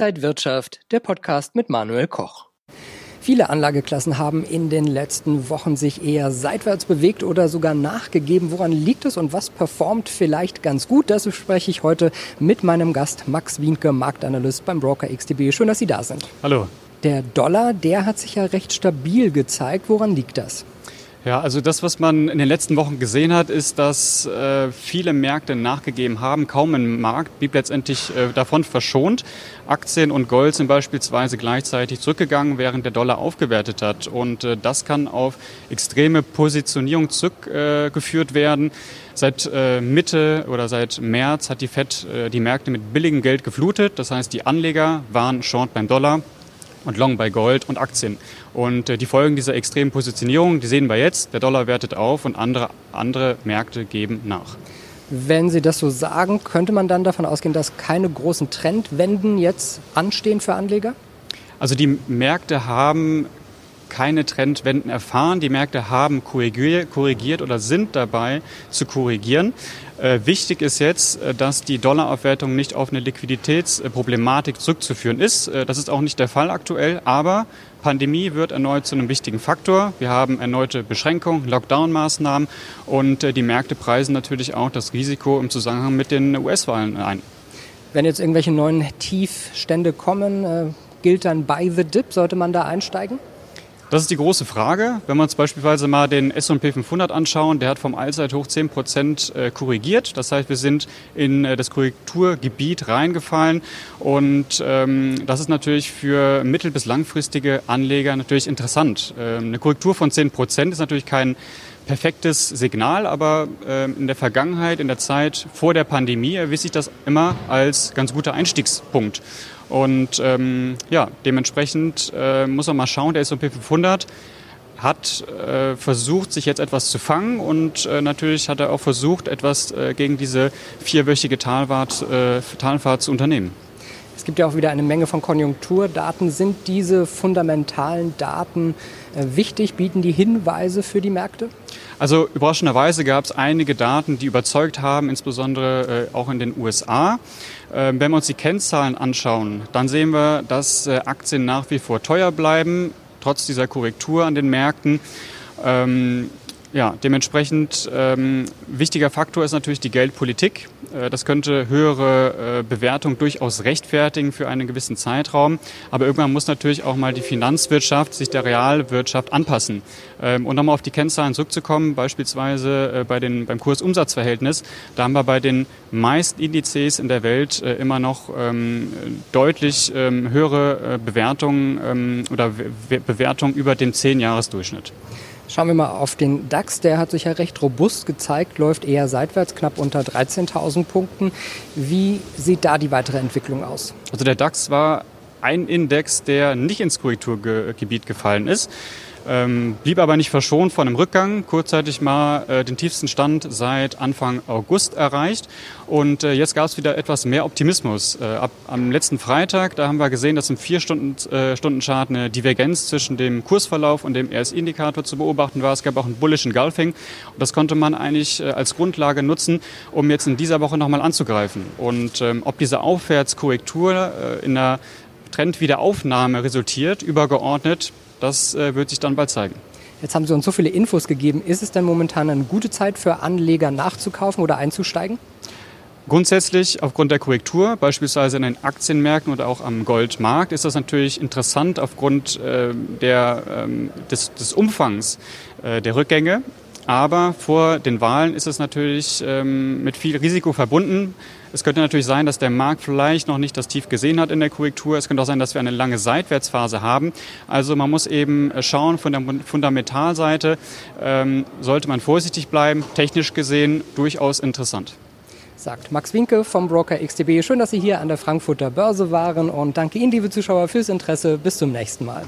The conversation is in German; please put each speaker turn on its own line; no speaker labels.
Inside Wirtschaft, der Podcast mit Manuel Koch. Viele Anlageklassen haben in den letzten Wochen sich eher seitwärts bewegt oder sogar nachgegeben. Woran liegt es und was performt vielleicht ganz gut? Das spreche ich heute mit meinem Gast Max Wienke, Marktanalyst beim Broker XTB. Schön, dass Sie da sind.
Hallo.
Der Dollar, der hat sich ja recht stabil gezeigt. Woran liegt das?
Ja, also das, was man in den letzten Wochen gesehen hat, ist, dass äh, viele Märkte nachgegeben haben. Kaum ein Markt blieb letztendlich äh, davon verschont. Aktien und Gold sind beispielsweise gleichzeitig zurückgegangen, während der Dollar aufgewertet hat. Und äh, das kann auf extreme Positionierung zurückgeführt werden. Seit äh, Mitte oder seit März hat die Fed äh, die Märkte mit billigem Geld geflutet. Das heißt, die Anleger waren short beim Dollar und Long bei Gold und Aktien. Und äh, die Folgen dieser extremen Positionierung, die sehen wir jetzt. Der Dollar wertet auf und andere, andere Märkte geben nach.
Wenn Sie das so sagen, könnte man dann davon ausgehen, dass keine großen Trendwenden jetzt anstehen für Anleger?
Also die Märkte haben keine Trendwenden erfahren. Die Märkte haben korrigiert oder sind dabei zu korrigieren. Äh, wichtig ist jetzt, äh, dass die Dollaraufwertung nicht auf eine Liquiditätsproblematik zurückzuführen ist. Äh, das ist auch nicht der Fall aktuell, aber Pandemie wird erneut zu einem wichtigen Faktor. Wir haben erneute Beschränkungen, Lockdown-Maßnahmen und die Märkte preisen natürlich auch das Risiko im Zusammenhang mit den US-Wahlen ein.
Wenn jetzt irgendwelche neuen Tiefstände kommen, gilt dann bei the dip, sollte man da einsteigen?
Das ist die große Frage. Wenn wir uns beispielsweise mal den S&P 500 anschauen, der hat vom Allzeithoch 10 Prozent äh, korrigiert. Das heißt, wir sind in äh, das Korrekturgebiet reingefallen. Und ähm, das ist natürlich für mittel- bis langfristige Anleger natürlich interessant. Ähm, eine Korrektur von 10 Prozent ist natürlich kein perfektes Signal, aber äh, in der Vergangenheit, in der Zeit vor der Pandemie erwies sich das immer als ganz guter Einstiegspunkt. Und ähm, ja, dementsprechend äh, muss man mal schauen, der S&P 500 hat äh, versucht, sich jetzt etwas zu fangen und äh, natürlich hat er auch versucht, etwas äh, gegen diese vierwöchige Talfahrt, äh, Talfahrt zu unternehmen.
Es gibt ja auch wieder eine Menge von Konjunkturdaten. Sind diese fundamentalen Daten äh, wichtig? Bieten die Hinweise für die Märkte?
Also überraschenderweise gab es einige Daten, die überzeugt haben, insbesondere äh, auch in den USA. Äh, wenn wir uns die Kennzahlen anschauen, dann sehen wir, dass äh, Aktien nach wie vor teuer bleiben, trotz dieser Korrektur an den Märkten. Ähm, ja, dementsprechend ähm, wichtiger Faktor ist natürlich die Geldpolitik. Äh, das könnte höhere äh, Bewertung durchaus rechtfertigen für einen gewissen Zeitraum. Aber irgendwann muss natürlich auch mal die Finanzwirtschaft sich der Realwirtschaft anpassen. Ähm, und nochmal auf die Kennzahlen zurückzukommen, beispielsweise äh, bei den, beim Kursumsatzverhältnis, da haben wir bei den meisten Indizes in der Welt äh, immer noch ähm, deutlich ähm, höhere äh, Bewertungen ähm, oder Bewertungen über dem 10-Jahres-Durchschnitt.
Schauen wir mal auf den DAX. Der hat sich ja recht robust gezeigt, läuft eher seitwärts, knapp unter 13.000 Punkten. Wie sieht da die weitere Entwicklung aus?
Also der DAX war ein Index, der nicht ins Korrekturgebiet gefallen ist. Ähm, blieb aber nicht verschont von einem Rückgang, kurzzeitig mal äh, den tiefsten Stand seit Anfang August erreicht. Und äh, jetzt gab es wieder etwas mehr Optimismus. Äh, ab, am letzten Freitag, da haben wir gesehen, dass im Vier-Stunden-Chart äh, eine Divergenz zwischen dem Kursverlauf und dem RSI-Indikator zu beobachten war. Es gab auch einen bullischen Gulfing. Und das konnte man eigentlich äh, als Grundlage nutzen, um jetzt in dieser Woche nochmal anzugreifen. Und ähm, ob diese Aufwärtskorrektur äh, in einer Trendwiederaufnahme resultiert, übergeordnet, das äh, wird sich dann bald zeigen.
Jetzt haben Sie uns so viele Infos gegeben. Ist es denn momentan eine gute Zeit für Anleger nachzukaufen oder einzusteigen?
Grundsätzlich aufgrund der Korrektur, beispielsweise in den Aktienmärkten oder auch am Goldmarkt, ist das natürlich interessant aufgrund äh, der, ähm, des, des, Umfangs äh, der Rückgänge. Aber vor den Wahlen ist es natürlich ähm, mit viel Risiko verbunden. Es könnte natürlich sein, dass der Markt vielleicht noch nicht das Tief gesehen hat in der Korrektur. Es könnte auch sein, dass wir eine lange Seitwärtsphase haben. Also man muss eben schauen, von der Fundamentalseite ähm, sollte man vorsichtig bleiben. Technisch gesehen durchaus interessant.
Sagt Max Winke vom Broker XTB. Schön, dass Sie hier an der Frankfurter Börse waren und danke Ihnen, liebe Zuschauer, fürs Interesse. Bis zum nächsten Mal.